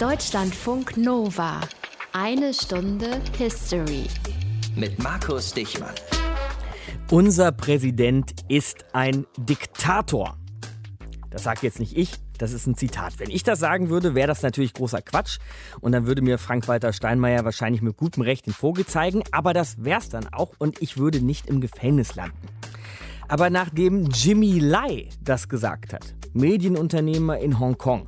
Deutschlandfunk Nova. Eine Stunde History. Mit Markus Dichmann. Unser Präsident ist ein Diktator. Das sagt jetzt nicht ich, das ist ein Zitat. Wenn ich das sagen würde, wäre das natürlich großer Quatsch. Und dann würde mir Frank-Walter Steinmeier wahrscheinlich mit gutem Recht den Vogel zeigen. Aber das wär's dann auch und ich würde nicht im Gefängnis landen. Aber nachdem Jimmy Lai das gesagt hat, Medienunternehmer in Hongkong,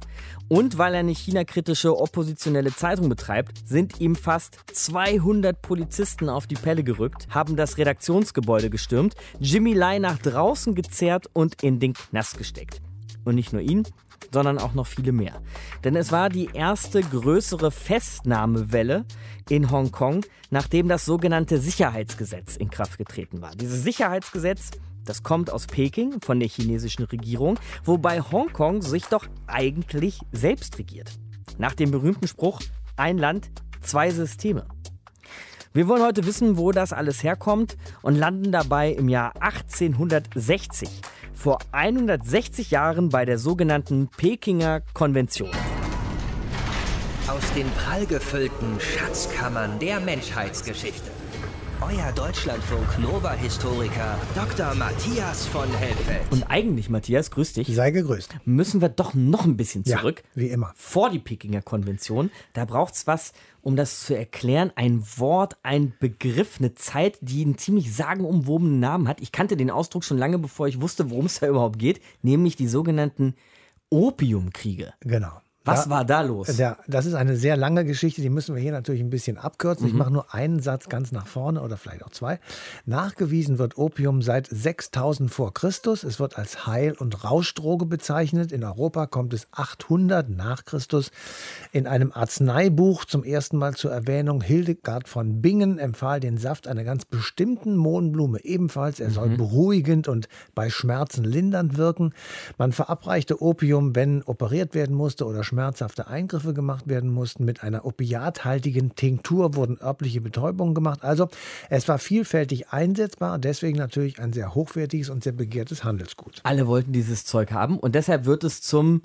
und weil er eine China-kritische oppositionelle Zeitung betreibt, sind ihm fast 200 Polizisten auf die Pelle gerückt, haben das Redaktionsgebäude gestürmt, Jimmy Lai nach draußen gezerrt und in den Knast gesteckt. Und nicht nur ihn, sondern auch noch viele mehr. Denn es war die erste größere Festnahmewelle in Hongkong, nachdem das sogenannte Sicherheitsgesetz in Kraft getreten war. Dieses Sicherheitsgesetz das kommt aus Peking von der chinesischen Regierung, wobei Hongkong sich doch eigentlich selbst regiert. Nach dem berühmten Spruch ein Land, zwei Systeme. Wir wollen heute wissen, wo das alles herkommt und landen dabei im Jahr 1860, vor 160 Jahren bei der sogenannten Pekinger Konvention. Aus den prallgefüllten Schatzkammern der Menschheitsgeschichte euer Deutschlandfunk Nova-Historiker Dr. Matthias von Helfeld. Und eigentlich, Matthias, grüß dich. Sei gegrüßt. Müssen wir doch noch ein bisschen zurück. Ja, wie immer. Vor die Pekinger Konvention. Da braucht es was, um das zu erklären. Ein Wort, ein Begriff, eine Zeit, die einen ziemlich sagenumwobenen Namen hat. Ich kannte den Ausdruck schon lange, bevor ich wusste, worum es da überhaupt geht. Nämlich die sogenannten Opiumkriege. Genau. Was da, war da los? Ja, das ist eine sehr lange Geschichte, die müssen wir hier natürlich ein bisschen abkürzen. Mhm. Ich mache nur einen Satz ganz nach vorne oder vielleicht auch zwei. Nachgewiesen wird Opium seit 6000 vor Christus. Es wird als Heil- und Rauschdroge bezeichnet. In Europa kommt es 800 nach Christus. In einem Arzneibuch zum ersten Mal zur Erwähnung. Hildegard von Bingen empfahl den Saft einer ganz bestimmten Mohnblume ebenfalls. Er soll mhm. beruhigend und bei Schmerzen lindernd wirken. Man verabreichte Opium, wenn operiert werden musste oder schmerzhafte Eingriffe gemacht werden mussten. Mit einer opiathaltigen Tinktur wurden örtliche Betäubungen gemacht. Also es war vielfältig einsetzbar deswegen natürlich ein sehr hochwertiges und sehr begehrtes Handelsgut. Alle wollten dieses Zeug haben und deshalb wird es zum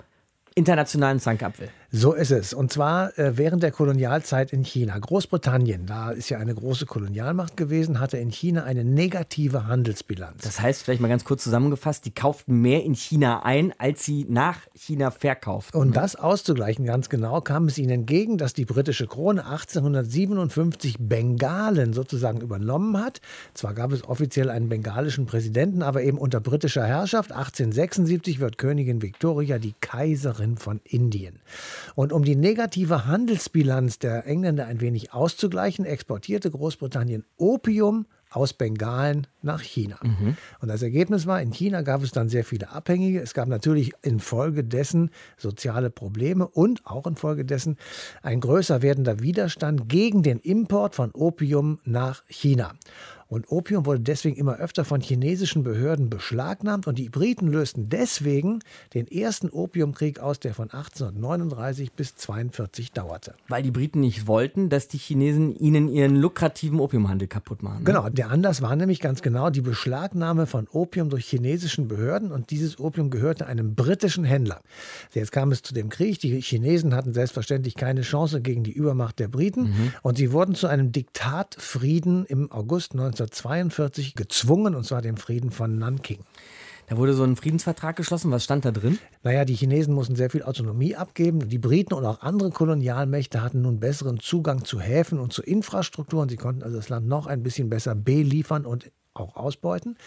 internationalen Zankapfel. So ist es. Und zwar äh, während der Kolonialzeit in China. Großbritannien, da ist ja eine große Kolonialmacht gewesen, hatte in China eine negative Handelsbilanz. Das heißt, vielleicht mal ganz kurz zusammengefasst, die kauften mehr in China ein, als sie nach China verkauften. Und das auszugleichen, ganz genau, kam es ihnen entgegen, dass die britische Krone 1857 Bengalen sozusagen übernommen hat. Zwar gab es offiziell einen bengalischen Präsidenten, aber eben unter britischer Herrschaft. 1876 wird Königin Victoria die Kaiserin von Indien. Und um die negative Handelsbilanz der Engländer ein wenig auszugleichen, exportierte Großbritannien Opium aus Bengalen nach China. Mhm. Und das Ergebnis war, in China gab es dann sehr viele Abhängige. Es gab natürlich infolgedessen soziale Probleme und auch infolgedessen ein größer werdender Widerstand gegen den Import von Opium nach China. Und Opium wurde deswegen immer öfter von chinesischen Behörden beschlagnahmt und die Briten lösten deswegen den ersten Opiumkrieg aus, der von 1839 bis 42 dauerte. Weil die Briten nicht wollten, dass die Chinesen ihnen ihren lukrativen Opiumhandel kaputt machen. Ne? Genau, der Anlass war nämlich ganz genau die Beschlagnahme von Opium durch chinesischen Behörden und dieses Opium gehörte einem britischen Händler. Jetzt kam es zu dem Krieg. Die Chinesen hatten selbstverständlich keine Chance gegen die Übermacht der Briten mhm. und sie wurden zu einem Diktatfrieden im August 19 1942 gezwungen, und zwar dem Frieden von Nanking. Da wurde so ein Friedensvertrag geschlossen. Was stand da drin? Naja, die Chinesen mussten sehr viel Autonomie abgeben. Die Briten und auch andere Kolonialmächte hatten nun besseren Zugang zu Häfen und zu Infrastruktur. Und sie konnten also das Land noch ein bisschen besser beliefern und auch ausbeuten.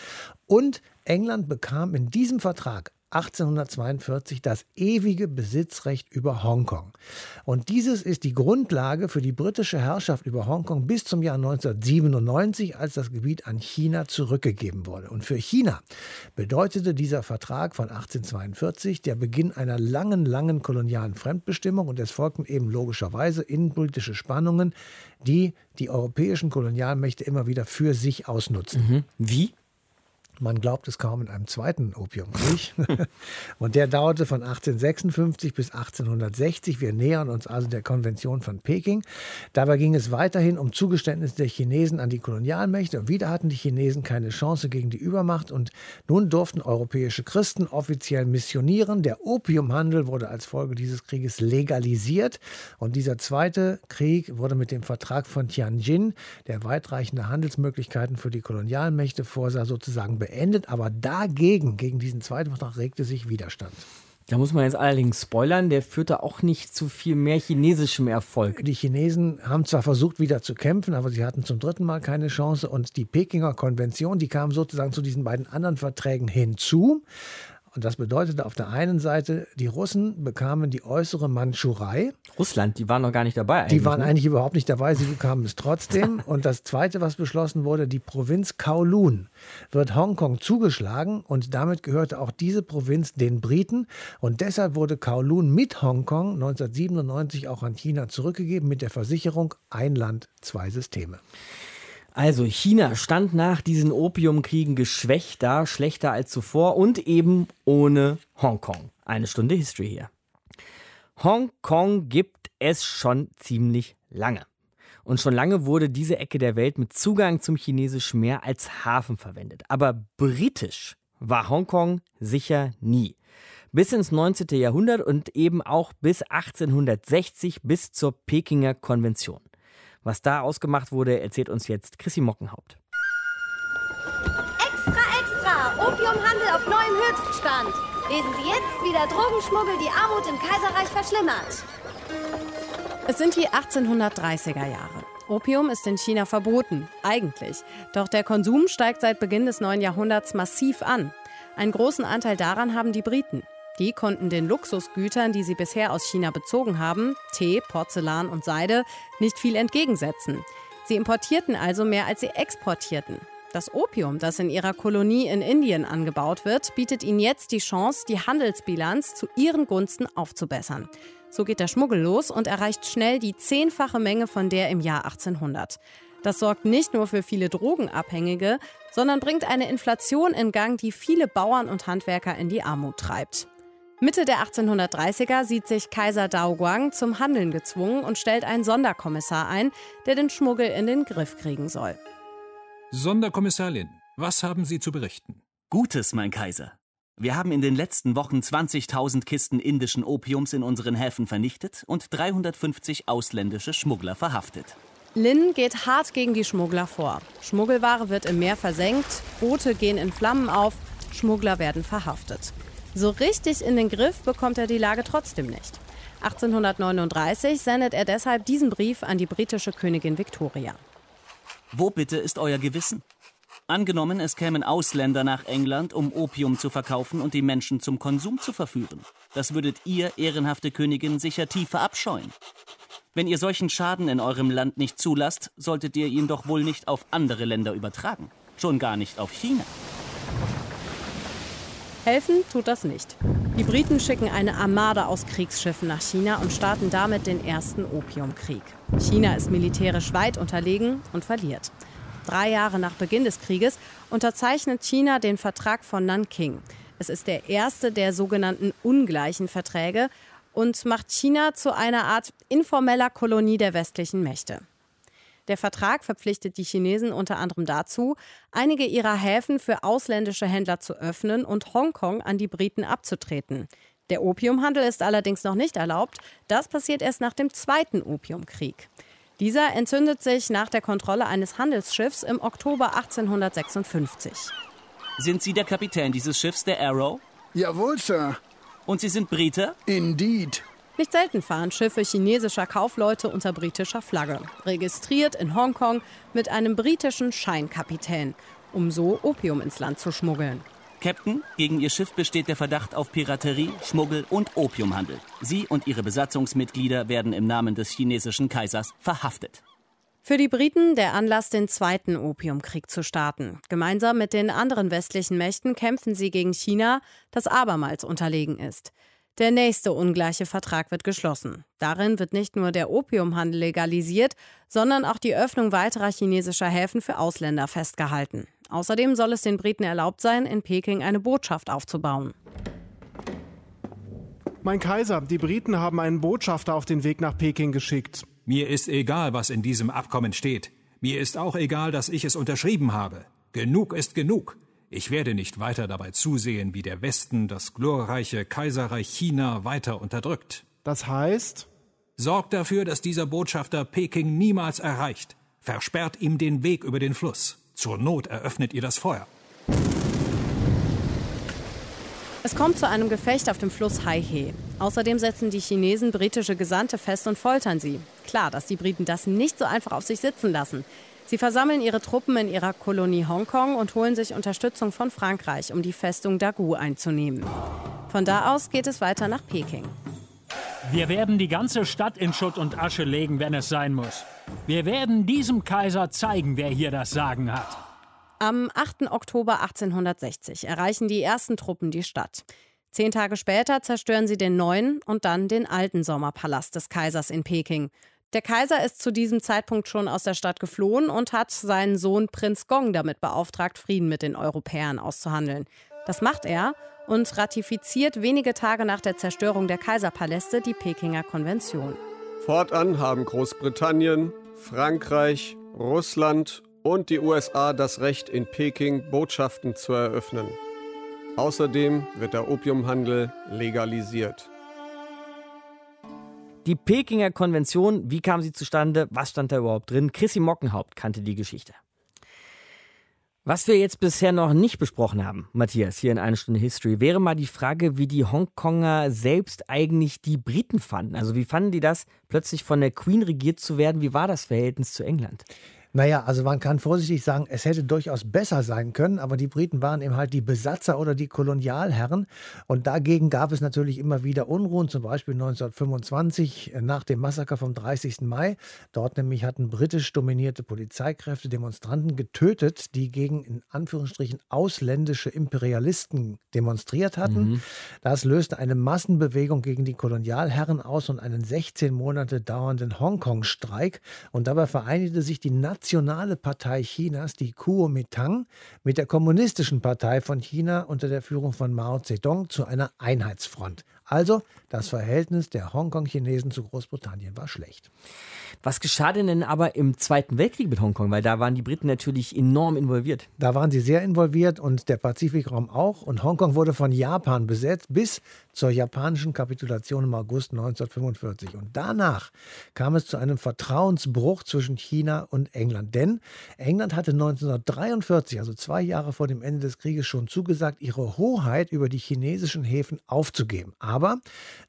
Und England bekam in diesem Vertrag 1842 das ewige Besitzrecht über Hongkong. Und dieses ist die Grundlage für die britische Herrschaft über Hongkong bis zum Jahr 1997, als das Gebiet an China zurückgegeben wurde. Und für China bedeutete dieser Vertrag von 1842 der Beginn einer langen, langen kolonialen Fremdbestimmung und es folgten eben logischerweise innenpolitische Spannungen, die die europäischen Kolonialmächte immer wieder für sich ausnutzten. Mhm. Wie? Man glaubt es kaum in einem zweiten Opiumkrieg. und der dauerte von 1856 bis 1860. Wir nähern uns also der Konvention von Peking. Dabei ging es weiterhin um Zugeständnisse der Chinesen an die Kolonialmächte. Und wieder hatten die Chinesen keine Chance gegen die Übermacht. Und nun durften europäische Christen offiziell missionieren. Der Opiumhandel wurde als Folge dieses Krieges legalisiert. Und dieser zweite Krieg wurde mit dem Vertrag von Tianjin, der weitreichende Handelsmöglichkeiten für die Kolonialmächte vorsah, sozusagen beendet aber dagegen, gegen diesen zweiten Vertrag, regte sich Widerstand. Da muss man jetzt allerdings spoilern, der führte auch nicht zu viel mehr chinesischem Erfolg. Die Chinesen haben zwar versucht, wieder zu kämpfen, aber sie hatten zum dritten Mal keine Chance. Und die Pekinger Konvention, die kam sozusagen zu diesen beiden anderen Verträgen hinzu. Und das bedeutete auf der einen Seite, die Russen bekamen die äußere Mandschurei. Russland, die waren noch gar nicht dabei. Die waren ne? eigentlich überhaupt nicht dabei, sie bekamen es trotzdem. und das Zweite, was beschlossen wurde, die Provinz Kowloon wird Hongkong zugeschlagen und damit gehörte auch diese Provinz den Briten. Und deshalb wurde Kowloon mit Hongkong 1997 auch an China zurückgegeben mit der Versicherung ein Land, zwei Systeme. Also China stand nach diesen Opiumkriegen geschwächt da, schlechter als zuvor und eben ohne Hongkong. Eine Stunde History hier. Hongkong gibt es schon ziemlich lange. Und schon lange wurde diese Ecke der Welt mit Zugang zum chinesischen Meer als Hafen verwendet. Aber britisch war Hongkong sicher nie. Bis ins 19. Jahrhundert und eben auch bis 1860 bis zur Pekinger Konvention. Was da ausgemacht wurde, erzählt uns jetzt Chrissy Mockenhaupt. Extra, extra! Opiumhandel auf neuem Höchststand. Lesen Sie jetzt, wie der Drogenschmuggel die Armut im Kaiserreich verschlimmert. Es sind die 1830er Jahre. Opium ist in China verboten, eigentlich. Doch der Konsum steigt seit Beginn des neuen Jahrhunderts massiv an. Einen großen Anteil daran haben die Briten. Die konnten den Luxusgütern, die sie bisher aus China bezogen haben, Tee, Porzellan und Seide, nicht viel entgegensetzen. Sie importierten also mehr, als sie exportierten. Das Opium, das in ihrer Kolonie in Indien angebaut wird, bietet ihnen jetzt die Chance, die Handelsbilanz zu ihren Gunsten aufzubessern. So geht der Schmuggel los und erreicht schnell die zehnfache Menge von der im Jahr 1800. Das sorgt nicht nur für viele Drogenabhängige, sondern bringt eine Inflation in Gang, die viele Bauern und Handwerker in die Armut treibt. Mitte der 1830er sieht sich Kaiser Daoguang zum Handeln gezwungen und stellt einen Sonderkommissar ein, der den Schmuggel in den Griff kriegen soll. Sonderkommissar Lin, was haben Sie zu berichten? Gutes, mein Kaiser. Wir haben in den letzten Wochen 20.000 Kisten indischen Opiums in unseren Häfen vernichtet und 350 ausländische Schmuggler verhaftet. Lin geht hart gegen die Schmuggler vor. Schmuggelware wird im Meer versenkt, Boote gehen in Flammen auf, Schmuggler werden verhaftet. So richtig in den Griff bekommt er die Lage trotzdem nicht. 1839 sendet er deshalb diesen Brief an die britische Königin Victoria. Wo bitte ist euer Gewissen? Angenommen, es kämen Ausländer nach England, um Opium zu verkaufen und die Menschen zum Konsum zu verführen. Das würdet ihr, ehrenhafte Königin, sicher tief verabscheuen. Wenn ihr solchen Schaden in eurem Land nicht zulasst, solltet ihr ihn doch wohl nicht auf andere Länder übertragen. Schon gar nicht auf China. Helfen tut das nicht. Die Briten schicken eine Armada aus Kriegsschiffen nach China und starten damit den ersten Opiumkrieg. China ist militärisch weit unterlegen und verliert. Drei Jahre nach Beginn des Krieges unterzeichnet China den Vertrag von Nanking. Es ist der erste der sogenannten ungleichen Verträge und macht China zu einer Art informeller Kolonie der westlichen Mächte. Der Vertrag verpflichtet die Chinesen unter anderem dazu, einige ihrer Häfen für ausländische Händler zu öffnen und Hongkong an die Briten abzutreten. Der Opiumhandel ist allerdings noch nicht erlaubt. Das passiert erst nach dem Zweiten Opiumkrieg. Dieser entzündet sich nach der Kontrolle eines Handelsschiffs im Oktober 1856. Sind Sie der Kapitän dieses Schiffs, der Arrow? Jawohl, Sir. Und Sie sind Brite? Indeed. Nicht selten fahren Schiffe chinesischer Kaufleute unter britischer Flagge, registriert in Hongkong mit einem britischen Scheinkapitän, um so Opium ins Land zu schmuggeln. Captain, gegen Ihr Schiff besteht der Verdacht auf Piraterie, Schmuggel und Opiumhandel. Sie und Ihre Besatzungsmitglieder werden im Namen des chinesischen Kaisers verhaftet. Für die Briten der Anlass, den zweiten Opiumkrieg zu starten. Gemeinsam mit den anderen westlichen Mächten kämpfen sie gegen China, das abermals unterlegen ist. Der nächste ungleiche Vertrag wird geschlossen. Darin wird nicht nur der Opiumhandel legalisiert, sondern auch die Öffnung weiterer chinesischer Häfen für Ausländer festgehalten. Außerdem soll es den Briten erlaubt sein, in Peking eine Botschaft aufzubauen. Mein Kaiser, die Briten haben einen Botschafter auf den Weg nach Peking geschickt. Mir ist egal, was in diesem Abkommen steht. Mir ist auch egal, dass ich es unterschrieben habe. Genug ist genug. Ich werde nicht weiter dabei zusehen, wie der Westen das glorreiche Kaiserreich China weiter unterdrückt. Das heißt? Sorgt dafür, dass dieser Botschafter Peking niemals erreicht. Versperrt ihm den Weg über den Fluss. Zur Not eröffnet ihr das Feuer. Es kommt zu einem Gefecht auf dem Fluss Haihe. Außerdem setzen die Chinesen britische Gesandte fest und foltern sie. Klar, dass die Briten das nicht so einfach auf sich sitzen lassen. Sie versammeln ihre Truppen in ihrer Kolonie Hongkong und holen sich Unterstützung von Frankreich, um die Festung Dagu einzunehmen. Von da aus geht es weiter nach Peking. Wir werden die ganze Stadt in Schutt und Asche legen, wenn es sein muss. Wir werden diesem Kaiser zeigen, wer hier das Sagen hat. Am 8. Oktober 1860 erreichen die ersten Truppen die Stadt. Zehn Tage später zerstören sie den neuen und dann den alten Sommerpalast des Kaisers in Peking. Der Kaiser ist zu diesem Zeitpunkt schon aus der Stadt geflohen und hat seinen Sohn Prinz Gong damit beauftragt, Frieden mit den Europäern auszuhandeln. Das macht er und ratifiziert wenige Tage nach der Zerstörung der Kaiserpaläste die Pekinger Konvention. Fortan haben Großbritannien, Frankreich, Russland und die USA das Recht, in Peking Botschaften zu eröffnen. Außerdem wird der Opiumhandel legalisiert. Die Pekinger Konvention, wie kam sie zustande? Was stand da überhaupt drin? Chrissy Mockenhaupt kannte die Geschichte. Was wir jetzt bisher noch nicht besprochen haben, Matthias, hier in einer Stunde History, wäre mal die Frage, wie die Hongkonger selbst eigentlich die Briten fanden. Also wie fanden die das, plötzlich von der Queen regiert zu werden? Wie war das Verhältnis zu England? Naja, also man kann vorsichtig sagen, es hätte durchaus besser sein können, aber die Briten waren eben halt die Besatzer oder die Kolonialherren und dagegen gab es natürlich immer wieder Unruhen, zum Beispiel 1925 äh, nach dem Massaker vom 30. Mai. Dort nämlich hatten britisch dominierte Polizeikräfte Demonstranten getötet, die gegen in Anführungsstrichen ausländische Imperialisten demonstriert hatten. Mhm. Das löste eine Massenbewegung gegen die Kolonialherren aus und einen 16 Monate dauernden Hongkong-Streik und dabei vereinigte sich die Nationalen Nationale Partei Chinas, die Kuomintang, mit der Kommunistischen Partei von China unter der Führung von Mao Zedong zu einer Einheitsfront. Also das Verhältnis der Hongkong-Chinesen zu Großbritannien war schlecht. Was geschah denn aber im Zweiten Weltkrieg mit Hongkong? Weil da waren die Briten natürlich enorm involviert. Da waren sie sehr involviert und der Pazifikraum auch. Und Hongkong wurde von Japan besetzt bis zur japanischen Kapitulation im August 1945. Und danach kam es zu einem Vertrauensbruch zwischen China und England. Denn England hatte 1943, also zwei Jahre vor dem Ende des Krieges, schon zugesagt, ihre Hoheit über die chinesischen Häfen aufzugeben. Aber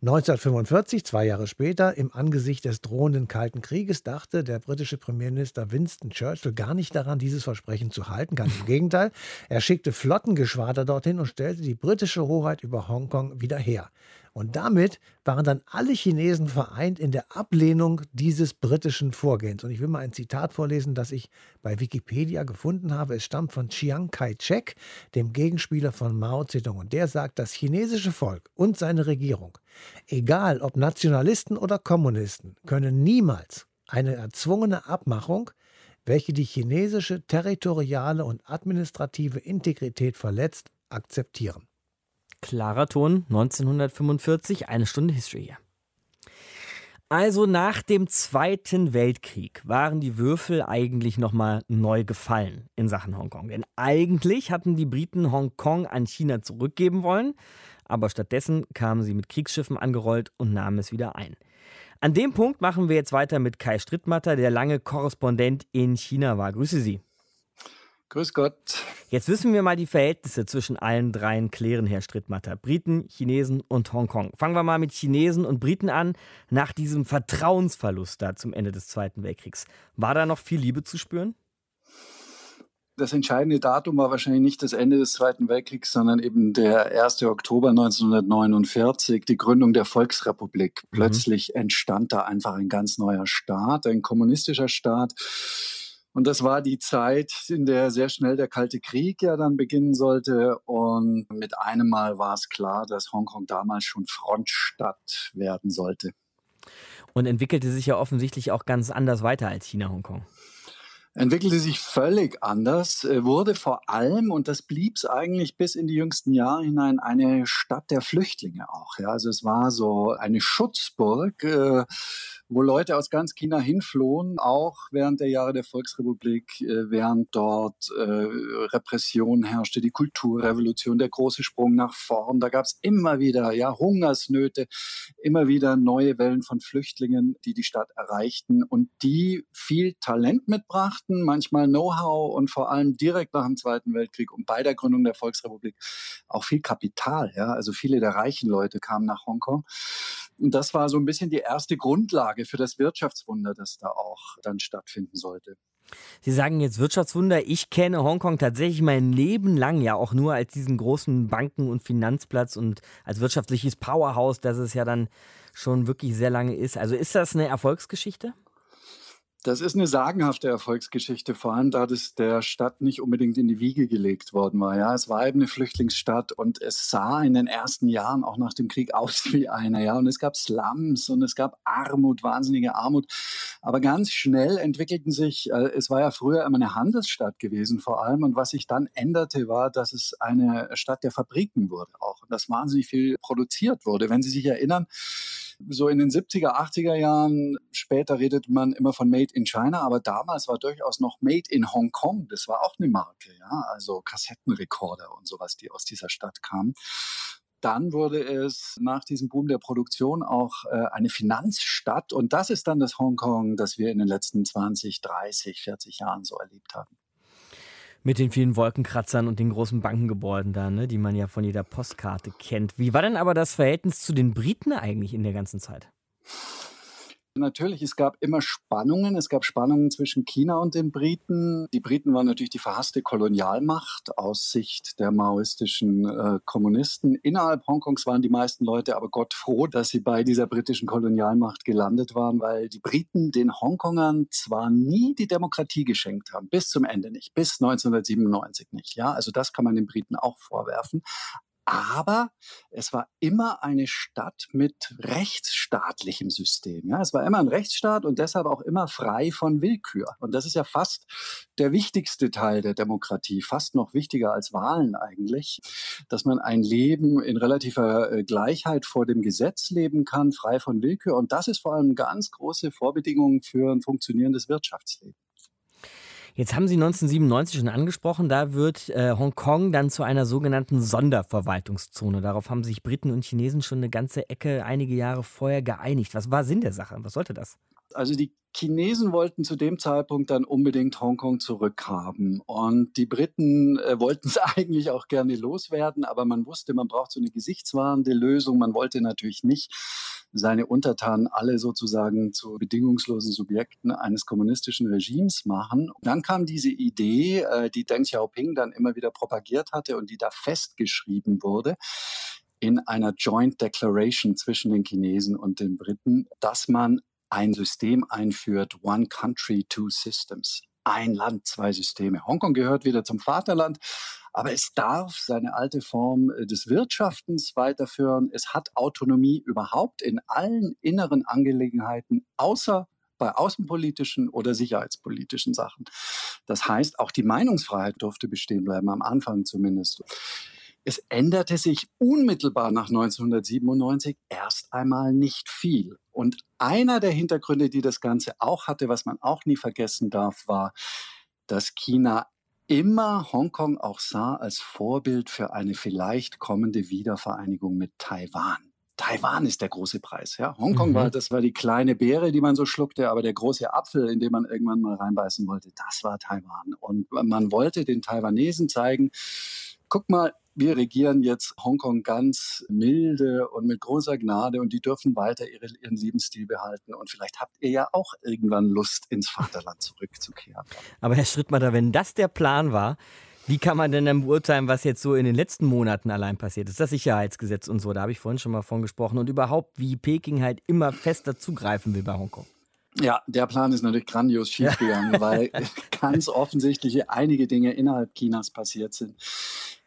1945, zwei Jahre später, im Angesicht des drohenden Kalten Krieges, dachte der britische Premierminister Winston Churchill gar nicht daran, dieses Versprechen zu halten. Ganz im Gegenteil. Er schickte Flottengeschwader dorthin und stellte die britische Hoheit über Hongkong wieder her. Und damit waren dann alle Chinesen vereint in der Ablehnung dieses britischen Vorgehens. Und ich will mal ein Zitat vorlesen, das ich bei Wikipedia gefunden habe. Es stammt von Chiang Kai-shek, dem Gegenspieler von Mao Zedong. Und der sagt, das chinesische Volk und seine Regierung, egal ob Nationalisten oder Kommunisten, können niemals eine erzwungene Abmachung, welche die chinesische territoriale und administrative Integrität verletzt, akzeptieren. Klarer Ton 1945, eine Stunde History hier. Also nach dem Zweiten Weltkrieg waren die Würfel eigentlich nochmal neu gefallen in Sachen Hongkong. Denn eigentlich hatten die Briten Hongkong an China zurückgeben wollen, aber stattdessen kamen sie mit Kriegsschiffen angerollt und nahmen es wieder ein. An dem Punkt machen wir jetzt weiter mit Kai Strittmatter, der lange Korrespondent in China war. Grüße Sie. Grüß Gott. Jetzt müssen wir mal die Verhältnisse zwischen allen dreien klären, Herr Strittmatter. Briten, Chinesen und Hongkong. Fangen wir mal mit Chinesen und Briten an. Nach diesem Vertrauensverlust da zum Ende des Zweiten Weltkriegs. War da noch viel Liebe zu spüren? das entscheidende Datum war wahrscheinlich nicht das Ende des Zweiten Weltkriegs, sondern eben der 1. Oktober 1949, die Gründung der Volksrepublik. Plötzlich mhm. entstand da einfach ein ganz neuer Staat, ein kommunistischer Staat. Und das war die Zeit, in der sehr schnell der Kalte Krieg ja dann beginnen sollte. Und mit einem Mal war es klar, dass Hongkong damals schon Frontstadt werden sollte. Und entwickelte sich ja offensichtlich auch ganz anders weiter als China-Hongkong. entwickelte sich völlig anders, äh, wurde vor allem, und das blieb es eigentlich bis in die jüngsten Jahre hinein, eine Stadt der Flüchtlinge auch. Ja. Also es war so eine Schutzburg, äh, wo Leute aus ganz China hinflohen, auch während der Jahre der Volksrepublik, äh, während dort äh, Repression herrschte, die Kulturrevolution, der große Sprung nach vorn. Da gab es immer wieder ja, Hungersnöte, immer wieder neue Wellen von Flüchtlingen, die die Stadt erreichten und die viel Talent mitbrachten, manchmal Know-how und vor allem direkt nach dem Zweiten Weltkrieg und bei der Gründung der Volksrepublik auch viel Kapital. Ja? Also viele der reichen Leute kamen nach Hongkong. Und das war so ein bisschen die erste Grundlage für das Wirtschaftswunder, das da auch dann stattfinden sollte. Sie sagen jetzt Wirtschaftswunder. Ich kenne Hongkong tatsächlich mein Leben lang ja auch nur als diesen großen Banken- und Finanzplatz und als wirtschaftliches Powerhouse, das es ja dann schon wirklich sehr lange ist. Also ist das eine Erfolgsgeschichte? Das ist eine sagenhafte Erfolgsgeschichte, vor allem da das der Stadt nicht unbedingt in die Wiege gelegt worden war. Ja, es war eben eine Flüchtlingsstadt und es sah in den ersten Jahren auch nach dem Krieg aus wie eine. Ja, und es gab Slums und es gab Armut, wahnsinnige Armut. Aber ganz schnell entwickelten sich, äh, es war ja früher immer eine Handelsstadt gewesen vor allem. Und was sich dann änderte, war, dass es eine Stadt der Fabriken wurde auch. Und dass wahnsinnig viel produziert wurde. Wenn Sie sich erinnern, so in den 70er, 80er Jahren, später redet man immer von Made in China, aber damals war durchaus noch Made in Hong Kong. Das war auch eine Marke, ja, also Kassettenrekorder und sowas, die aus dieser Stadt kamen. Dann wurde es nach diesem Boom der Produktion auch äh, eine Finanzstadt und das ist dann das Hongkong, das wir in den letzten 20, 30, 40 Jahren so erlebt haben mit den vielen Wolkenkratzern und den großen Bankengebäuden da, ne, die man ja von jeder Postkarte kennt. Wie war denn aber das Verhältnis zu den Briten eigentlich in der ganzen Zeit? Natürlich, es gab immer Spannungen. Es gab Spannungen zwischen China und den Briten. Die Briten waren natürlich die verhasste Kolonialmacht aus Sicht der maoistischen äh, Kommunisten. Innerhalb Hongkongs waren die meisten Leute aber Gott froh, dass sie bei dieser britischen Kolonialmacht gelandet waren, weil die Briten den Hongkongern zwar nie die Demokratie geschenkt haben, bis zum Ende nicht, bis 1997 nicht. Ja, also das kann man den Briten auch vorwerfen. Aber es war immer eine Stadt mit rechtsstaatlichem System. Ja, es war immer ein Rechtsstaat und deshalb auch immer frei von Willkür. Und das ist ja fast der wichtigste Teil der Demokratie, fast noch wichtiger als Wahlen eigentlich, dass man ein Leben in relativer äh, Gleichheit vor dem Gesetz leben kann, frei von Willkür. Und das ist vor allem ganz große Vorbedingung für ein funktionierendes Wirtschaftsleben. Jetzt haben Sie 1997 schon angesprochen, da wird äh, Hongkong dann zu einer sogenannten Sonderverwaltungszone. Darauf haben sich Briten und Chinesen schon eine ganze Ecke einige Jahre vorher geeinigt. Was war Sinn der Sache? Was sollte das? Also die Chinesen wollten zu dem Zeitpunkt dann unbedingt Hongkong zurückhaben. Und die Briten äh, wollten es eigentlich auch gerne loswerden, aber man wusste, man braucht so eine gesichtswahrende Lösung. Man wollte natürlich nicht seine Untertanen alle sozusagen zu bedingungslosen Subjekten eines kommunistischen Regimes machen. Dann kam diese Idee, äh, die Deng Xiaoping dann immer wieder propagiert hatte und die da festgeschrieben wurde in einer Joint Declaration zwischen den Chinesen und den Briten, dass man ein System einführt, One Country, Two Systems. Ein Land, zwei Systeme. Hongkong gehört wieder zum Vaterland, aber es darf seine alte Form äh, des Wirtschaftens weiterführen. Es hat Autonomie überhaupt in allen inneren Angelegenheiten, außer bei außenpolitischen oder sicherheitspolitischen Sachen. Das heißt, auch die Meinungsfreiheit durfte bestehen bleiben, am Anfang zumindest. Es änderte sich unmittelbar nach 1997 erst einmal nicht viel. Und einer der Hintergründe, die das Ganze auch hatte, was man auch nie vergessen darf, war, dass China immer Hongkong auch sah als Vorbild für eine vielleicht kommende Wiedervereinigung mit Taiwan. Taiwan ist der große Preis. Ja? Hongkong mhm. war, das war die kleine Beere, die man so schluckte, aber der große Apfel, in den man irgendwann mal reinbeißen wollte, das war Taiwan. Und man wollte den Taiwanesen zeigen, guck mal, wir regieren jetzt Hongkong ganz milde und mit großer Gnade und die dürfen weiter ihre, ihren Lebensstil behalten. Und vielleicht habt ihr ja auch irgendwann Lust, ins Vaterland zurückzukehren. Aber Herr Schrittmatter, wenn das der Plan war, wie kann man denn dann beurteilen, was jetzt so in den letzten Monaten allein passiert ist? Das Sicherheitsgesetz und so, da habe ich vorhin schon mal von gesprochen. Und überhaupt, wie Peking halt immer fester zugreifen will bei Hongkong. Ja, der Plan ist natürlich grandios schiefgegangen, weil ganz offensichtlich einige Dinge innerhalb Chinas passiert sind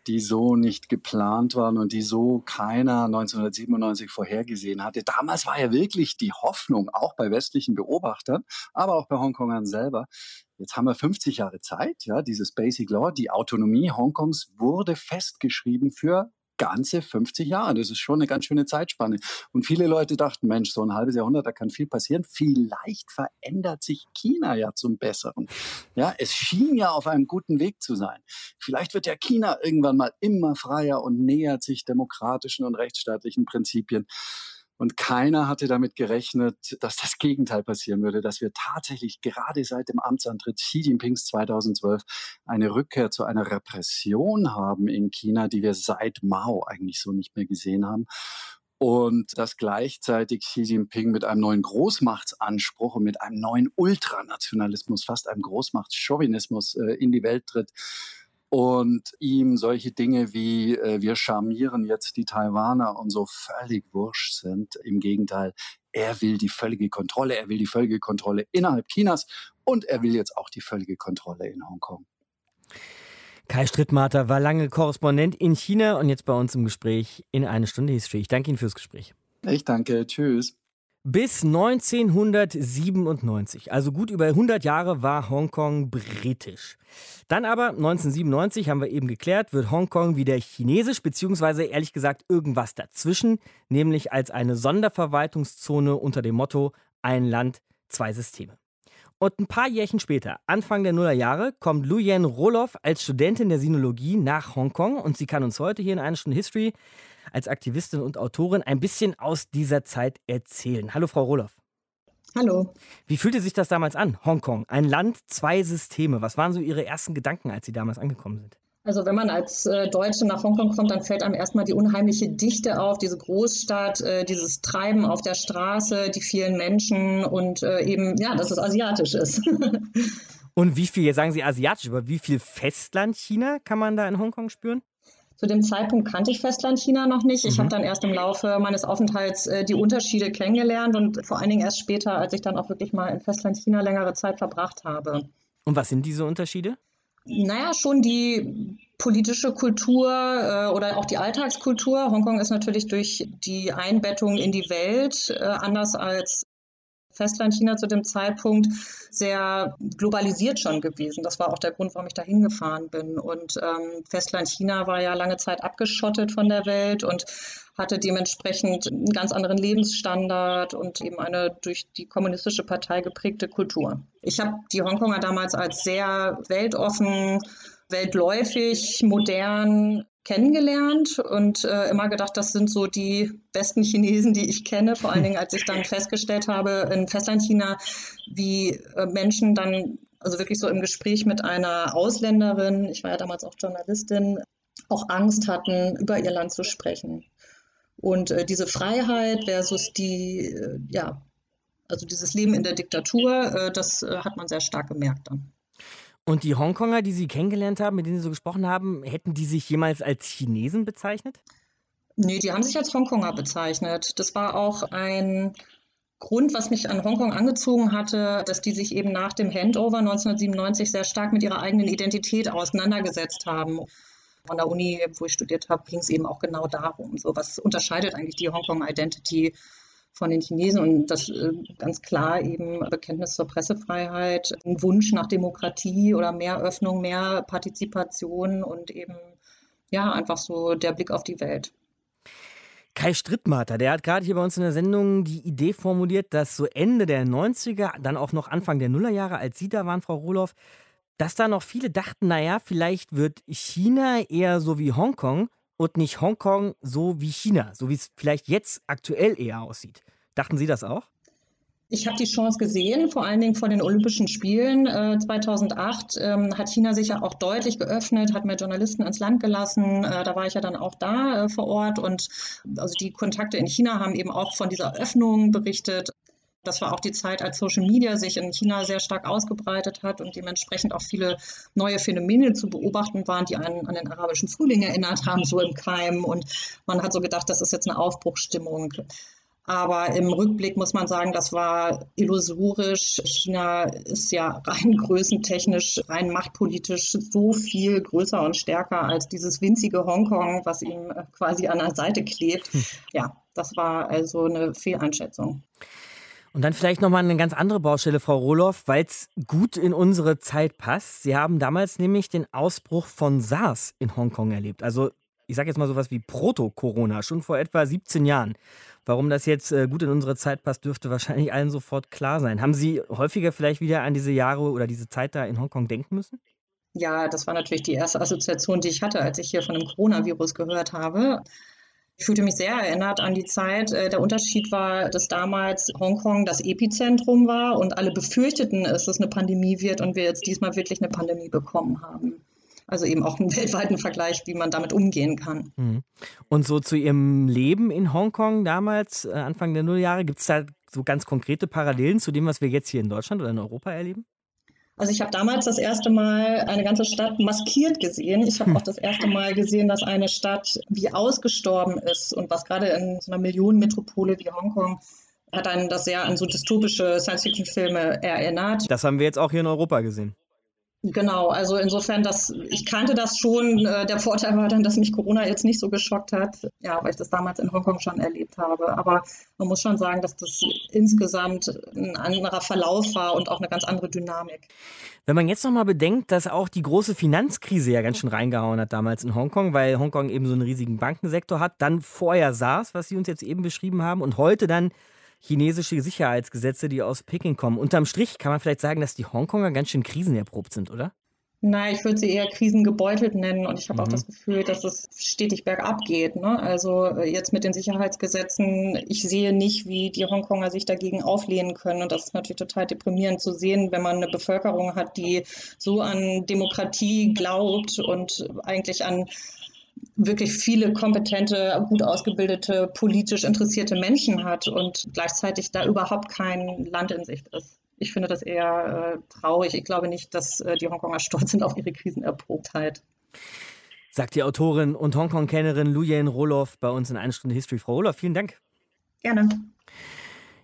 die so nicht geplant waren und die so keiner 1997 vorhergesehen hatte. Damals war ja wirklich die Hoffnung, auch bei westlichen Beobachtern, aber auch bei Hongkongern selber. Jetzt haben wir 50 Jahre Zeit, ja, dieses Basic Law, die Autonomie Hongkongs wurde festgeschrieben für ganze 50 Jahre. Das ist schon eine ganz schöne Zeitspanne. Und viele Leute dachten, Mensch, so ein halbes Jahrhundert, da kann viel passieren. Vielleicht verändert sich China ja zum Besseren. Ja, es schien ja auf einem guten Weg zu sein. Vielleicht wird ja China irgendwann mal immer freier und nähert sich demokratischen und rechtsstaatlichen Prinzipien. Und keiner hatte damit gerechnet, dass das Gegenteil passieren würde, dass wir tatsächlich gerade seit dem Amtsantritt Xi Jinpings 2012 eine Rückkehr zu einer Repression haben in China, die wir seit Mao eigentlich so nicht mehr gesehen haben. Und dass gleichzeitig Xi Jinping mit einem neuen Großmachtsanspruch und mit einem neuen Ultranationalismus, fast einem Großmachtschauvinismus äh, in die Welt tritt, und ihm solche Dinge wie äh, wir charmieren jetzt die Taiwaner und so völlig wurscht sind. Im Gegenteil, er will die völlige Kontrolle, er will die völlige Kontrolle innerhalb Chinas und er will jetzt auch die völlige Kontrolle in Hongkong. Kai Strittmater war lange Korrespondent in China und jetzt bei uns im Gespräch in eine Stunde History. Ich danke Ihnen fürs Gespräch. Ich danke. Tschüss. Bis 1997, also gut über 100 Jahre, war Hongkong britisch. Dann aber 1997, haben wir eben geklärt, wird Hongkong wieder chinesisch, beziehungsweise ehrlich gesagt irgendwas dazwischen, nämlich als eine Sonderverwaltungszone unter dem Motto Ein Land, zwei Systeme. Und ein paar Jährchen später, Anfang der Nullerjahre, kommt Lu Yen Roloff als Studentin der Sinologie nach Hongkong und sie kann uns heute hier in einer Stunde History als Aktivistin und Autorin ein bisschen aus dieser Zeit erzählen. Hallo, Frau Roloff. Hallo. Wie fühlte sich das damals an? Hongkong, ein Land, zwei Systeme. Was waren so Ihre ersten Gedanken, als Sie damals angekommen sind? Also wenn man als äh, Deutsche nach Hongkong kommt, dann fällt einem erstmal die unheimliche Dichte auf, diese Großstadt, äh, dieses Treiben auf der Straße, die vielen Menschen und äh, eben, ja, dass es asiatisch ist. und wie viel, jetzt sagen Sie asiatisch, aber wie viel Festland-China kann man da in Hongkong spüren? Zu dem Zeitpunkt kannte ich Festlandchina noch nicht. Ich mhm. habe dann erst im Laufe meines Aufenthalts äh, die Unterschiede kennengelernt und vor allen Dingen erst später, als ich dann auch wirklich mal in Festlandchina längere Zeit verbracht habe. Und was sind diese Unterschiede? Naja, schon die politische Kultur äh, oder auch die Alltagskultur. Hongkong ist natürlich durch die Einbettung in die Welt äh, anders als Festlandchina zu dem Zeitpunkt sehr globalisiert schon gewesen. Das war auch der Grund, warum ich da hingefahren bin. Und ähm, Festlandchina war ja lange Zeit abgeschottet von der Welt und hatte dementsprechend einen ganz anderen Lebensstandard und eben eine durch die kommunistische Partei geprägte Kultur. Ich habe die Hongkonger damals als sehr weltoffen, weltläufig, modern kennengelernt und äh, immer gedacht, das sind so die besten Chinesen, die ich kenne. Vor allen Dingen, als ich dann festgestellt habe in Festlandchina, wie äh, Menschen dann, also wirklich so im Gespräch mit einer Ausländerin, ich war ja damals auch Journalistin, auch Angst hatten, über ihr Land zu sprechen. Und äh, diese Freiheit versus die, äh, ja, also dieses Leben in der Diktatur, äh, das äh, hat man sehr stark gemerkt dann. Und die Hongkonger, die Sie kennengelernt haben, mit denen Sie so gesprochen haben, hätten die sich jemals als Chinesen bezeichnet? Nee, die haben sich als Hongkonger bezeichnet. Das war auch ein Grund, was mich an Hongkong angezogen hatte, dass die sich eben nach dem Handover 1997 sehr stark mit ihrer eigenen Identität auseinandergesetzt haben. An der Uni, wo ich studiert habe, ging es eben auch genau darum, so was unterscheidet eigentlich die Hongkong Identity von den Chinesen und das äh, ganz klar eben Bekenntnis zur Pressefreiheit, ein Wunsch nach Demokratie oder mehr Öffnung, mehr Partizipation und eben ja einfach so der Blick auf die Welt. Kai Strittmater, der hat gerade hier bei uns in der Sendung die Idee formuliert, dass so Ende der 90er, dann auch noch Anfang der Nullerjahre, als Sie da waren, Frau Rohloff, dass da noch viele dachten, naja, vielleicht wird China eher so wie Hongkong und nicht Hongkong so wie China, so wie es vielleicht jetzt aktuell eher aussieht. Dachten Sie das auch? Ich habe die Chance gesehen, vor allen Dingen vor den Olympischen Spielen äh, 2008 ähm, hat China sich ja auch deutlich geöffnet, hat mehr Journalisten ins Land gelassen. Äh, da war ich ja dann auch da äh, vor Ort und also die Kontakte in China haben eben auch von dieser Öffnung berichtet. Das war auch die Zeit, als Social Media sich in China sehr stark ausgebreitet hat und dementsprechend auch viele neue Phänomene zu beobachten waren, die einen an den arabischen Frühling erinnert haben, so im Keim. Und man hat so gedacht, das ist jetzt eine Aufbruchsstimmung. Aber im Rückblick muss man sagen, das war illusorisch. China ist ja rein größentechnisch, rein machtpolitisch so viel größer und stärker als dieses winzige Hongkong, was ihm quasi an der Seite klebt. Ja, das war also eine Fehleinschätzung. Und dann vielleicht nochmal eine ganz andere Baustelle, Frau Rohloff, weil es gut in unsere Zeit passt. Sie haben damals nämlich den Ausbruch von SARS in Hongkong erlebt. Also ich sage jetzt mal sowas wie Proto-Corona, schon vor etwa 17 Jahren. Warum das jetzt äh, gut in unsere Zeit passt, dürfte wahrscheinlich allen sofort klar sein. Haben Sie häufiger vielleicht wieder an diese Jahre oder diese Zeit da in Hongkong denken müssen? Ja, das war natürlich die erste Assoziation, die ich hatte, als ich hier von dem Coronavirus gehört habe. Ich fühlte mich sehr erinnert an die Zeit. Äh, der Unterschied war, dass damals Hongkong das Epizentrum war und alle befürchteten, dass es eine Pandemie wird und wir jetzt diesmal wirklich eine Pandemie bekommen haben. Also eben auch einen weltweiten Vergleich, wie man damit umgehen kann. Mhm. Und so zu Ihrem Leben in Hongkong damals, äh, Anfang der Nulljahre, gibt es da so ganz konkrete Parallelen zu dem, was wir jetzt hier in Deutschland oder in Europa erleben? Also ich habe damals das erste Mal eine ganze Stadt maskiert gesehen. Ich habe hm. auch das erste Mal gesehen, dass eine Stadt wie ausgestorben ist und was gerade in so einer Millionenmetropole wie Hongkong hat einen das sehr an so dystopische Science-Fiction-Filme erinnert. Das haben wir jetzt auch hier in Europa gesehen. Genau, also insofern, dass ich kannte das schon. Äh, der Vorteil war dann, dass mich Corona jetzt nicht so geschockt hat, ja, weil ich das damals in Hongkong schon erlebt habe. Aber man muss schon sagen, dass das insgesamt ein anderer Verlauf war und auch eine ganz andere Dynamik. Wenn man jetzt nochmal bedenkt, dass auch die große Finanzkrise ja ganz schön reingehauen hat damals in Hongkong, weil Hongkong eben so einen riesigen Bankensektor hat, dann vorher SARS, was Sie uns jetzt eben beschrieben haben, und heute dann chinesische Sicherheitsgesetze, die aus Peking kommen. Unterm Strich kann man vielleicht sagen, dass die Hongkonger ganz schön krisenerprobt sind, oder? Nein, ich würde sie eher krisengebeutelt nennen und ich habe mhm. auch das Gefühl, dass es stetig bergab geht. Ne? Also äh, jetzt mit den Sicherheitsgesetzen, ich sehe nicht, wie die Hongkonger sich dagegen auflehnen können und das ist natürlich total deprimierend zu sehen, wenn man eine Bevölkerung hat, die so an Demokratie glaubt und eigentlich an wirklich viele kompetente, gut ausgebildete, politisch interessierte Menschen hat und gleichzeitig da überhaupt kein Land in Sicht ist. Ich finde das eher äh, traurig. Ich glaube nicht, dass äh, die Hongkonger stolz sind auf ihre Krisenerprobtheit. Sagt die Autorin und Hongkong-Kennerin Luyen Roloff bei uns in einer Stunde History. Frau Roloff, vielen Dank. Gerne.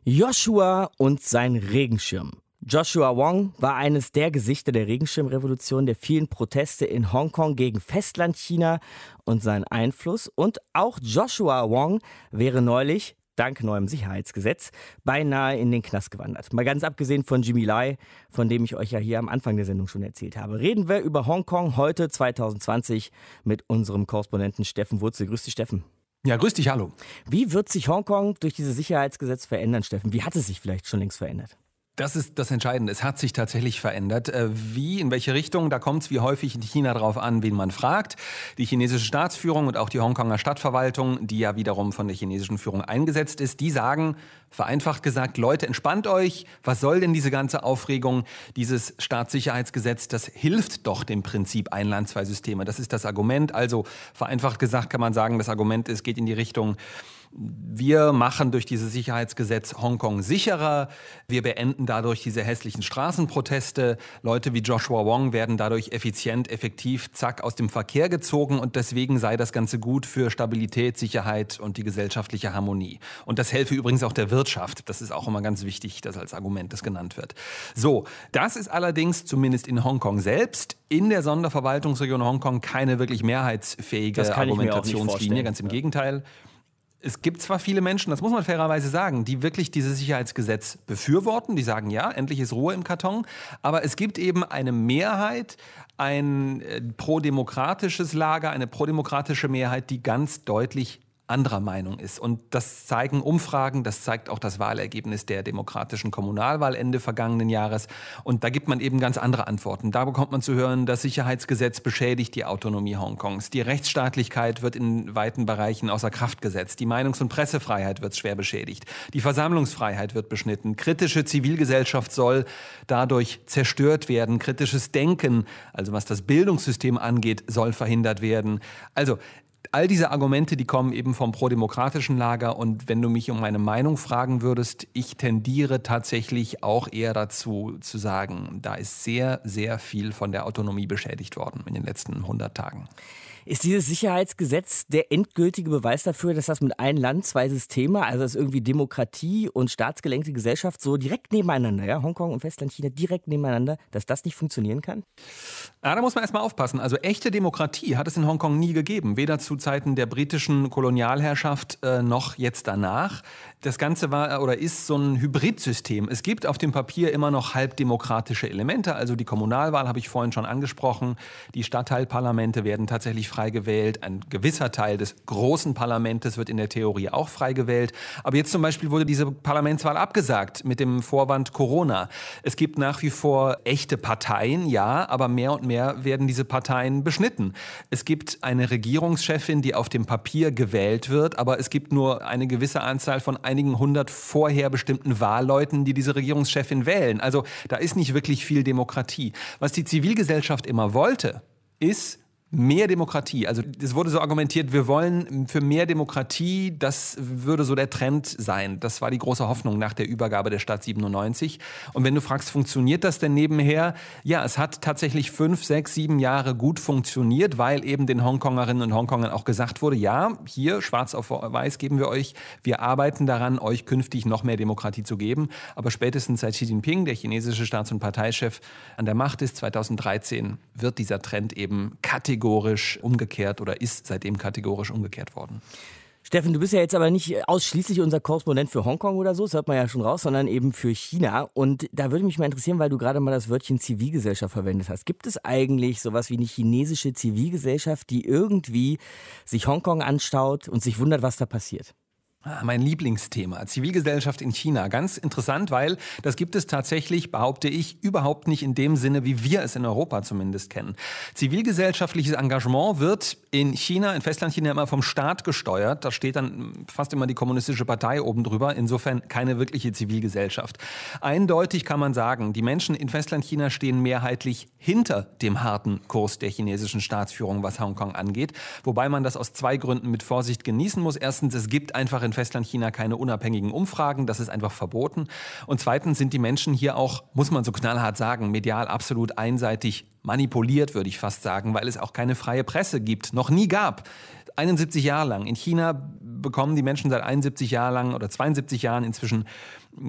Joshua und sein Regenschirm. Joshua Wong war eines der Gesichter der Regenschirmrevolution, der vielen Proteste in Hongkong gegen Festlandchina und seinen Einfluss. Und auch Joshua Wong wäre neulich, dank neuem Sicherheitsgesetz, beinahe in den Knast gewandert. Mal ganz abgesehen von Jimmy Lai, von dem ich euch ja hier am Anfang der Sendung schon erzählt habe. Reden wir über Hongkong heute 2020 mit unserem Korrespondenten Steffen Wurzel. Grüß dich, Steffen. Ja, grüß dich, hallo. Wie wird sich Hongkong durch dieses Sicherheitsgesetz verändern, Steffen? Wie hat es sich vielleicht schon längst verändert? Das ist das Entscheidende. Es hat sich tatsächlich verändert. Äh, wie, in welche Richtung, da kommt es wie häufig in China darauf an, wen man fragt. Die chinesische Staatsführung und auch die Hongkonger Stadtverwaltung, die ja wiederum von der chinesischen Führung eingesetzt ist, die sagen, vereinfacht gesagt, Leute, entspannt euch. Was soll denn diese ganze Aufregung? Dieses Staatssicherheitsgesetz, das hilft doch dem Prinzip ein Land, zwei Systeme. Das ist das Argument. Also vereinfacht gesagt kann man sagen, das Argument ist, geht in die Richtung, wir machen durch dieses Sicherheitsgesetz Hongkong sicherer. Wir beenden dadurch diese hässlichen Straßenproteste. Leute wie Joshua Wong werden dadurch effizient, effektiv, zack, aus dem Verkehr gezogen. Und deswegen sei das Ganze gut für Stabilität, Sicherheit und die gesellschaftliche Harmonie. Und das helfe übrigens auch der Wirtschaft. Das ist auch immer ganz wichtig, dass als Argument das genannt wird. So, das ist allerdings zumindest in Hongkong selbst in der Sonderverwaltungsregion Hongkong keine wirklich mehrheitsfähige Argumentationslinie. Ganz im Gegenteil es gibt zwar viele Menschen, das muss man fairerweise sagen, die wirklich dieses Sicherheitsgesetz befürworten, die sagen, ja, endlich ist Ruhe im Karton, aber es gibt eben eine Mehrheit, ein äh, prodemokratisches Lager, eine prodemokratische Mehrheit, die ganz deutlich anderer Meinung ist. Und das zeigen Umfragen, das zeigt auch das Wahlergebnis der demokratischen Kommunalwahl Ende vergangenen Jahres. Und da gibt man eben ganz andere Antworten. Da bekommt man zu hören, das Sicherheitsgesetz beschädigt die Autonomie Hongkongs. Die Rechtsstaatlichkeit wird in weiten Bereichen außer Kraft gesetzt. Die Meinungs- und Pressefreiheit wird schwer beschädigt. Die Versammlungsfreiheit wird beschnitten. Kritische Zivilgesellschaft soll dadurch zerstört werden. Kritisches Denken, also was das Bildungssystem angeht, soll verhindert werden. Also all diese Argumente, die kommen eben vom prodemokratischen Lager. Und wenn du mich um meine Meinung fragen würdest, ich tendiere tatsächlich auch eher dazu zu sagen, da ist sehr, sehr viel von der Autonomie beschädigt worden in den letzten 100 Tagen. Ist dieses Sicherheitsgesetz der endgültige Beweis dafür, dass das mit einem Land zwei Systeme, also dass irgendwie Demokratie und staatsgelenkte Gesellschaft so direkt nebeneinander, ja, Hongkong und Festlandchina direkt nebeneinander, dass das nicht funktionieren kann? Ja, da muss man erstmal aufpassen. Also echte Demokratie hat es in Hongkong nie gegeben, weder zu Zeiten der britischen Kolonialherrschaft äh, noch jetzt danach. Das Ganze war oder ist so ein Hybridsystem. Es gibt auf dem Papier immer noch halbdemokratische Elemente, also die Kommunalwahl habe ich vorhin schon angesprochen, die Stadtteilparlamente werden tatsächlich frei gewählt, ein gewisser Teil des großen Parlamentes wird in der Theorie auch frei gewählt. Aber jetzt zum Beispiel wurde diese Parlamentswahl abgesagt mit dem Vorwand Corona. Es gibt nach wie vor echte Parteien, ja, aber mehr und mehr werden diese Parteien beschnitten. Es gibt eine Regierungschefin, die auf dem Papier gewählt wird, aber es gibt nur eine gewisse Anzahl von einigen hundert vorher bestimmten Wahlleuten, die diese Regierungschefin wählen. Also da ist nicht wirklich viel Demokratie. Was die Zivilgesellschaft immer wollte, ist Mehr Demokratie. Also es wurde so argumentiert, wir wollen für mehr Demokratie, das würde so der Trend sein. Das war die große Hoffnung nach der Übergabe der Stadt 97. Und wenn du fragst, funktioniert das denn nebenher? Ja, es hat tatsächlich fünf, sechs, sieben Jahre gut funktioniert, weil eben den Hongkongerinnen und Hongkongern auch gesagt wurde, ja, hier schwarz auf weiß geben wir euch, wir arbeiten daran, euch künftig noch mehr Demokratie zu geben. Aber spätestens seit Xi Jinping, der chinesische Staats- und Parteichef, an der Macht ist, 2013, wird dieser Trend eben kategorisch kategorisch umgekehrt oder ist seitdem kategorisch umgekehrt worden. Steffen, du bist ja jetzt aber nicht ausschließlich unser Korrespondent für Hongkong oder so, das hört man ja schon raus, sondern eben für China. Und da würde mich mal interessieren, weil du gerade mal das Wörtchen Zivilgesellschaft verwendet hast. Gibt es eigentlich sowas wie eine chinesische Zivilgesellschaft, die irgendwie sich Hongkong anschaut und sich wundert, was da passiert? Ah, mein Lieblingsthema, Zivilgesellschaft in China. Ganz interessant, weil das gibt es tatsächlich, behaupte ich, überhaupt nicht in dem Sinne, wie wir es in Europa zumindest kennen. Zivilgesellschaftliches Engagement wird in China, in Festlandchina immer vom Staat gesteuert. Da steht dann fast immer die kommunistische Partei oben drüber. Insofern keine wirkliche Zivilgesellschaft. Eindeutig kann man sagen, die Menschen in Festlandchina stehen mehrheitlich hinter dem harten Kurs der chinesischen Staatsführung, was Hongkong angeht. Wobei man das aus zwei Gründen mit Vorsicht genießen muss. Erstens, es gibt einfach in Festlandchina keine unabhängigen Umfragen. Das ist einfach verboten. Und zweitens sind die Menschen hier auch, muss man so knallhart sagen, medial absolut einseitig manipuliert, würde ich fast sagen, weil es auch keine freie Presse gibt, noch nie gab. 71 Jahre lang. In China bekommen die Menschen seit 71 Jahren lang oder 72 Jahren inzwischen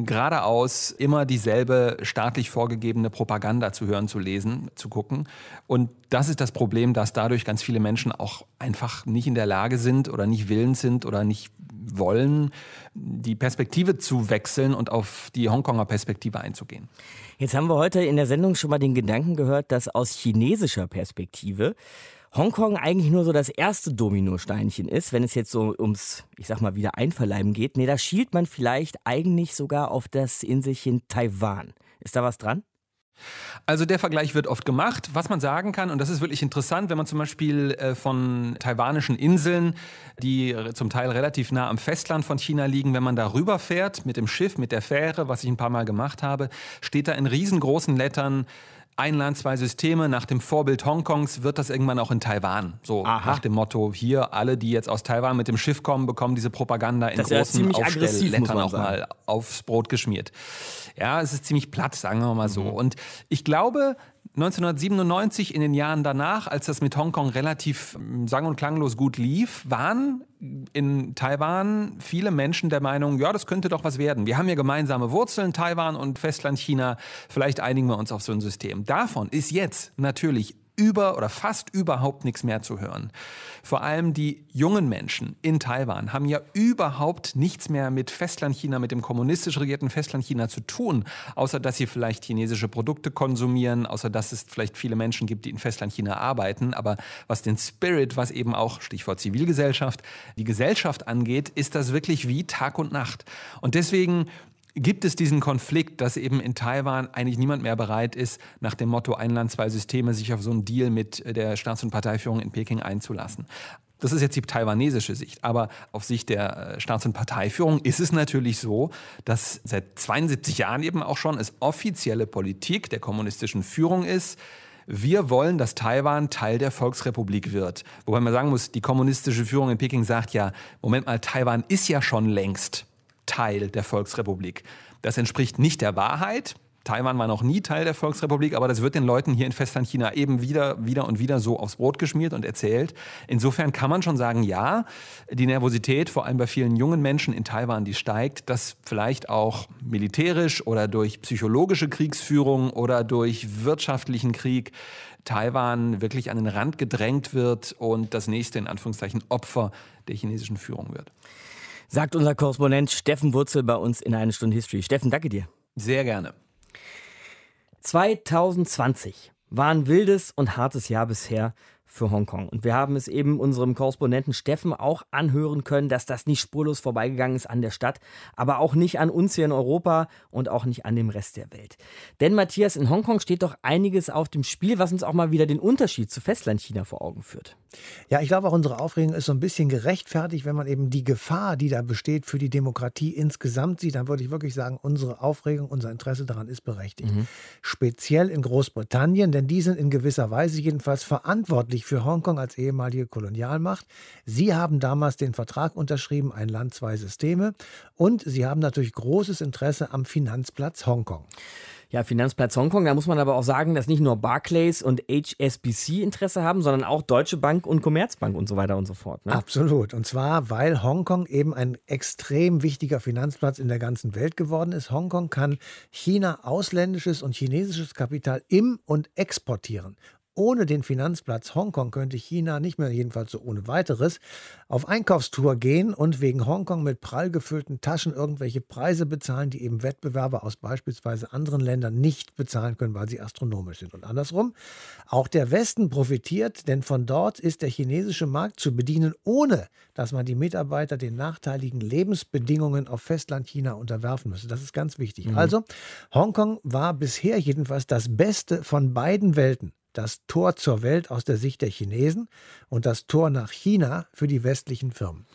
geradeaus immer dieselbe staatlich vorgegebene Propaganda zu hören, zu lesen, zu gucken. Und das ist das Problem, dass dadurch ganz viele Menschen auch einfach nicht in der Lage sind oder nicht willens sind oder nicht wollen, die Perspektive zu wechseln und auf die Hongkonger Perspektive einzugehen. Jetzt haben wir heute in der Sendung schon mal den Gedanken gehört, dass aus chinesischer Perspektive Hongkong eigentlich nur so das erste Dominosteinchen ist, wenn es jetzt so ums, ich sag mal, wieder einverleiben geht. Nee, da schielt man vielleicht eigentlich sogar auf das Inselchen Taiwan. Ist da was dran? Also der Vergleich wird oft gemacht. Was man sagen kann, und das ist wirklich interessant, wenn man zum Beispiel äh, von taiwanischen Inseln, die zum Teil relativ nah am Festland von China liegen, wenn man da rüberfährt mit dem Schiff, mit der Fähre, was ich ein paar Mal gemacht habe, steht da in riesengroßen Lettern ein Land, zwei Systeme. Nach dem Vorbild Hongkongs wird das irgendwann auch in Taiwan. So Aha. nach dem Motto, hier alle, die jetzt aus Taiwan mit dem Schiff kommen, bekommen diese Propaganda in das großen Aufstelllettern auch mal aufs Brot geschmiert. Ja, es ist ziemlich platt, sagen wir mal so. Mhm. Und ich glaube, 1997, in den Jahren danach, als das mit Hongkong relativ hm, sang- und klanglos gut lief, waren in Taiwan viele Menschen der Meinung, ja, das könnte doch was werden. Wir haben ja gemeinsame Wurzeln, Taiwan und Festland China. Vielleicht einigen wir uns auf so ein System. Davon ist jetzt natürlich über oder fast überhaupt nichts mehr zu hören. Vor allem die jungen Menschen in Taiwan haben ja überhaupt nichts mehr mit Festlandchina, mit dem kommunistisch regierten Festlandchina zu tun, außer dass sie vielleicht chinesische Produkte konsumieren, außer dass es vielleicht viele Menschen gibt, die in Festlandchina arbeiten. Aber was den Spirit, was eben auch, Stichwort Zivilgesellschaft, die Gesellschaft angeht, ist das wirklich wie Tag und Nacht. Und deswegen gibt es diesen Konflikt, dass eben in Taiwan eigentlich niemand mehr bereit ist, nach dem Motto ein Land, zwei Systeme, sich auf so einen Deal mit der Staats- und Parteiführung in Peking einzulassen. Das ist jetzt die taiwanesische Sicht. Aber auf Sicht der äh, Staats- und Parteiführung ist es natürlich so, dass seit 72 Jahren eben auch schon es offizielle Politik der kommunistischen Führung ist, wir wollen, dass Taiwan Teil der Volksrepublik wird. Wobei man sagen muss, die kommunistische Führung in Peking sagt ja, Moment mal, Taiwan ist ja schon längst Teil der Volksrepublik. Das entspricht nicht der Wahrheit. Taiwan war noch nie Teil der Volksrepublik, aber das wird den Leuten hier in Festlandchina eben wieder, wieder und wieder so aufs Brot geschmiert und erzählt. Insofern kann man schon sagen, ja, die Nervosität, vor allem bei vielen jungen Menschen in Taiwan, die steigt, dass vielleicht auch militärisch oder durch psychologische Kriegsführung oder durch wirtschaftlichen Krieg Taiwan wirklich an den Rand gedrängt wird und das nächste in Anführungszeichen Opfer der chinesischen Führung wird. Sagt unser Korrespondent Steffen Wurzel bei uns in eine Stunde History. Steffen, danke dir. Sehr gerne. 2020 war ein wildes und hartes Jahr bisher für Hongkong. Und wir haben es eben unserem Korrespondenten Steffen auch anhören können, dass das nicht spurlos vorbeigegangen ist an der Stadt, aber auch nicht an uns hier in Europa und auch nicht an dem Rest der Welt. Denn Matthias, in Hongkong steht doch einiges auf dem Spiel, was uns auch mal wieder den Unterschied zu Festlandchina vor Augen führt. Ja, ich glaube auch unsere Aufregung ist so ein bisschen gerechtfertigt, wenn man eben die Gefahr, die da besteht für die Demokratie insgesamt sieht, dann würde ich wirklich sagen, unsere Aufregung, unser Interesse daran ist berechtigt. Mhm. Speziell in Großbritannien, denn die sind in gewisser Weise jedenfalls verantwortlich wichtig für Hongkong als ehemalige Kolonialmacht. Sie haben damals den Vertrag unterschrieben, ein Land, zwei Systeme. Und sie haben natürlich großes Interesse am Finanzplatz Hongkong. Ja, Finanzplatz Hongkong, da muss man aber auch sagen, dass nicht nur Barclays und HSBC Interesse haben, sondern auch Deutsche Bank und Commerzbank und so weiter und so fort. Ne? Absolut. Und zwar, weil Hongkong eben ein extrem wichtiger Finanzplatz in der ganzen Welt geworden ist. Hongkong kann China ausländisches und chinesisches Kapital im und exportieren. Ohne den Finanzplatz Hongkong könnte China nicht mehr, jedenfalls so ohne weiteres, auf Einkaufstour gehen und wegen Hongkong mit prall gefüllten Taschen irgendwelche Preise bezahlen, die eben Wettbewerber aus beispielsweise anderen Ländern nicht bezahlen können, weil sie astronomisch sind. Und andersrum, auch der Westen profitiert, denn von dort ist der chinesische Markt zu bedienen, ohne dass man die Mitarbeiter den nachteiligen Lebensbedingungen auf Festlandchina unterwerfen müsse. Das ist ganz wichtig. Mhm. Also, Hongkong war bisher jedenfalls das Beste von beiden Welten das Tor zur Welt aus der Sicht der Chinesen und das Tor nach China für die westlichen Firmen.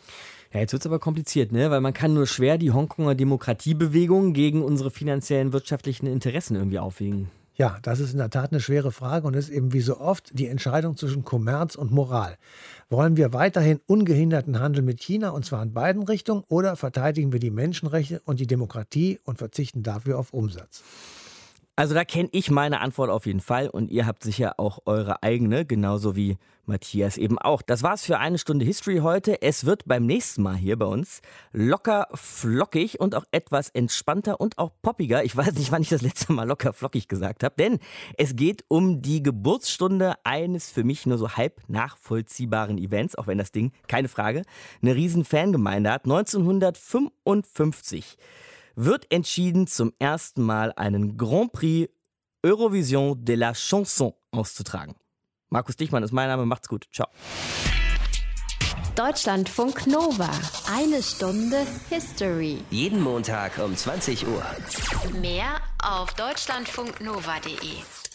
Ja, jetzt wird es aber kompliziert, ne? weil man kann nur schwer die Hongkonger Demokratiebewegung gegen unsere finanziellen wirtschaftlichen Interessen irgendwie aufwiegen. Ja, das ist in der Tat eine schwere Frage und ist eben wie so oft die Entscheidung zwischen Kommerz und Moral. Wollen wir weiterhin ungehinderten Handel mit China und zwar in beiden Richtungen oder verteidigen wir die Menschenrechte und die Demokratie und verzichten dafür auf Umsatz? Also da kenne ich meine Antwort auf jeden Fall und ihr habt sicher auch eure eigene, genauso wie Matthias eben auch. Das war's für eine Stunde History heute. Es wird beim nächsten Mal hier bei uns locker flockig und auch etwas entspannter und auch poppiger. Ich weiß nicht, wann ich das letzte Mal locker flockig gesagt habe, denn es geht um die Geburtsstunde eines für mich nur so halb nachvollziehbaren Events, auch wenn das Ding, keine Frage, eine riesen Fangemeinde hat. 1955 wird entschieden, zum ersten Mal einen Grand Prix Eurovision de la Chanson auszutragen. Markus Dichmann ist mein Name, macht's gut. Ciao. Deutschlandfunk Nova. Eine Stunde History. Jeden Montag um 20 Uhr. Mehr auf deutschlandfunknova.de.